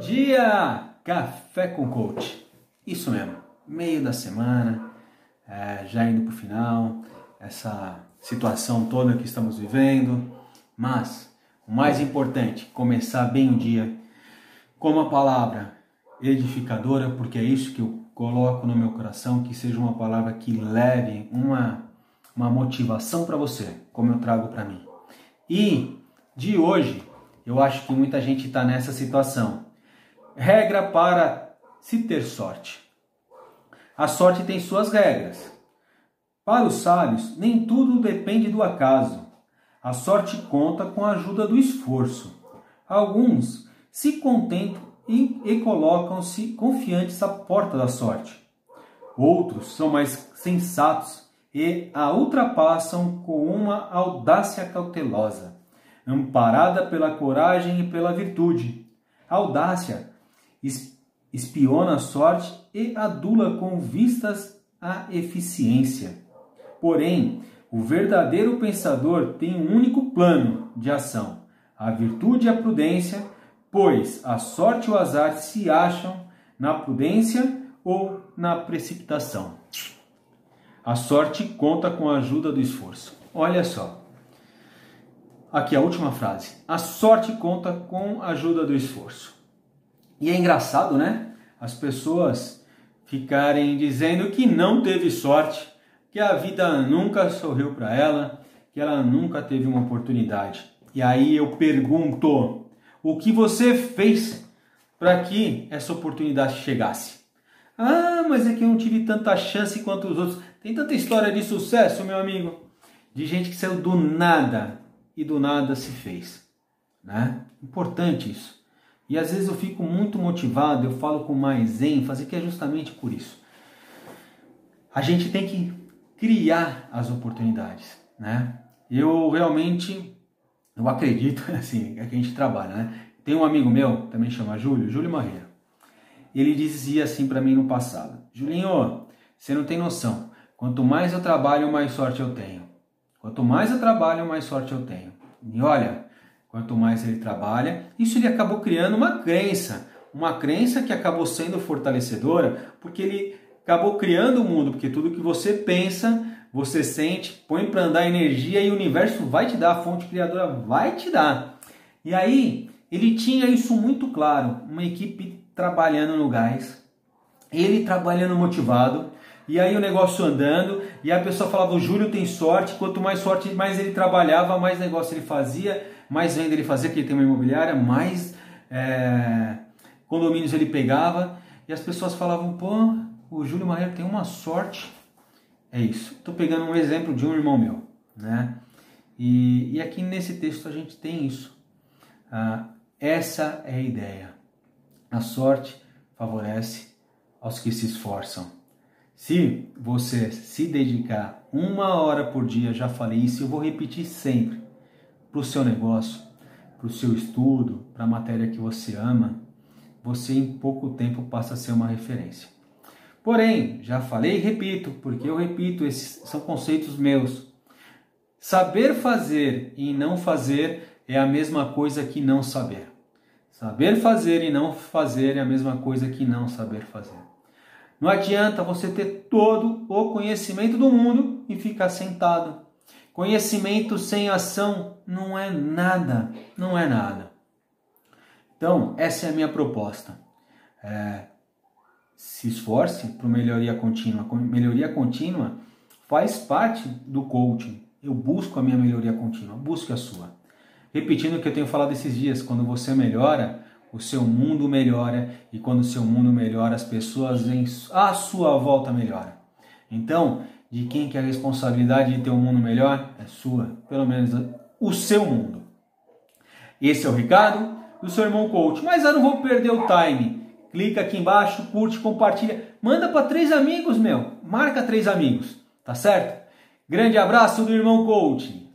Dia Café com Coach. Isso mesmo, meio da semana, é, já indo para o final, essa situação toda que estamos vivendo, mas o mais importante, começar bem o dia com uma palavra edificadora, porque é isso que eu coloco no meu coração, que seja uma palavra que leve uma, uma motivação para você, como eu trago para mim. E de hoje, eu acho que muita gente está nessa situação. Regra para se ter sorte. A sorte tem suas regras. Para os sábios, nem tudo depende do acaso. A sorte conta com a ajuda do esforço. Alguns se contentam e, e colocam-se confiantes à porta da sorte. Outros são mais sensatos e a ultrapassam com uma audácia cautelosa, amparada pela coragem e pela virtude. A audácia espiona a sorte e adula com vistas à eficiência. Porém, o verdadeiro pensador tem um único plano de ação: a virtude e a prudência, pois a sorte e o azar se acham na prudência ou na precipitação. A sorte conta com a ajuda do esforço. Olha só. Aqui a última frase. A sorte conta com a ajuda do esforço. E é engraçado, né? As pessoas ficarem dizendo que não teve sorte, que a vida nunca sorriu para ela, que ela nunca teve uma oportunidade. E aí eu pergunto: o que você fez para que essa oportunidade chegasse? Ah, mas é que eu não tive tanta chance quanto os outros. Tem tanta história de sucesso, meu êmigo, de gente que saiu do nada e do nada se fez, né? Importante isso. E às vezes eu fico muito motivado, eu falo com mais ênfase, que é justamente por isso. A gente tem que criar as oportunidades, né? Eu realmente, eu acredito, assim, é que a gente trabalha, né? Tem um amigo meu, também chama Júlio, Júlio Marreiro. Ele dizia assim para mim no passado: Julinho, você não tem noção. Quanto mais eu trabalho, mais sorte eu tenho. Quanto mais eu trabalho, mais sorte eu tenho. E olha, quanto mais ele trabalha, isso ele acabou criando uma crença, uma crença que acabou sendo fortalecedora, porque ele acabou criando o mundo, porque tudo que você pensa, você sente, põe para andar energia e o universo vai te dar, a fonte criadora vai te dar. E aí, ele tinha isso muito claro, uma equipe trabalhando no gás, ele trabalhando motivado, e aí o negócio andando, e a pessoa falava, o Júlio tem sorte, quanto mais sorte, mais ele trabalhava, mais negócio ele fazia, mais venda ele fazia, que ele tem uma imobiliária, mais é, condomínios ele pegava, e as pessoas falavam, pô, o Júlio Marreiro tem uma sorte. É isso. Estou pegando um exemplo de um irmão meu, né? E, e aqui nesse texto a gente tem isso. Ah, essa é a ideia. A sorte favorece aos que se esforçam. Se você se dedicar uma hora por dia, já falei isso, eu vou repetir sempre, para o seu negócio, para o seu estudo, para a matéria que você ama, você em pouco tempo passa a ser uma referência. Porém, já falei e repito, porque eu repito, esses são conceitos meus. Saber fazer e não fazer é a mesma coisa que não saber. Saber fazer e não fazer é a mesma coisa que não saber fazer. Não adianta você ter todo o conhecimento do mundo e ficar sentado. Conhecimento sem ação não é nada, não é nada. Então, essa é a minha proposta. É, se esforce para melhoria contínua. Melhoria contínua faz parte do coaching. Eu busco a minha melhoria contínua, busque a sua. Repetindo o que eu tenho falado esses dias, quando você melhora, o seu mundo melhora e quando o seu mundo melhora, as pessoas à sua volta melhoram. Então, de quem que é a responsabilidade de ter um mundo melhor? É sua, pelo menos o seu mundo. Esse é o recado do seu irmão coach. Mas eu não vou perder o time. Clica aqui embaixo, curte, compartilha, manda para três amigos, meu. Marca três amigos, tá certo? Grande abraço do irmão coach.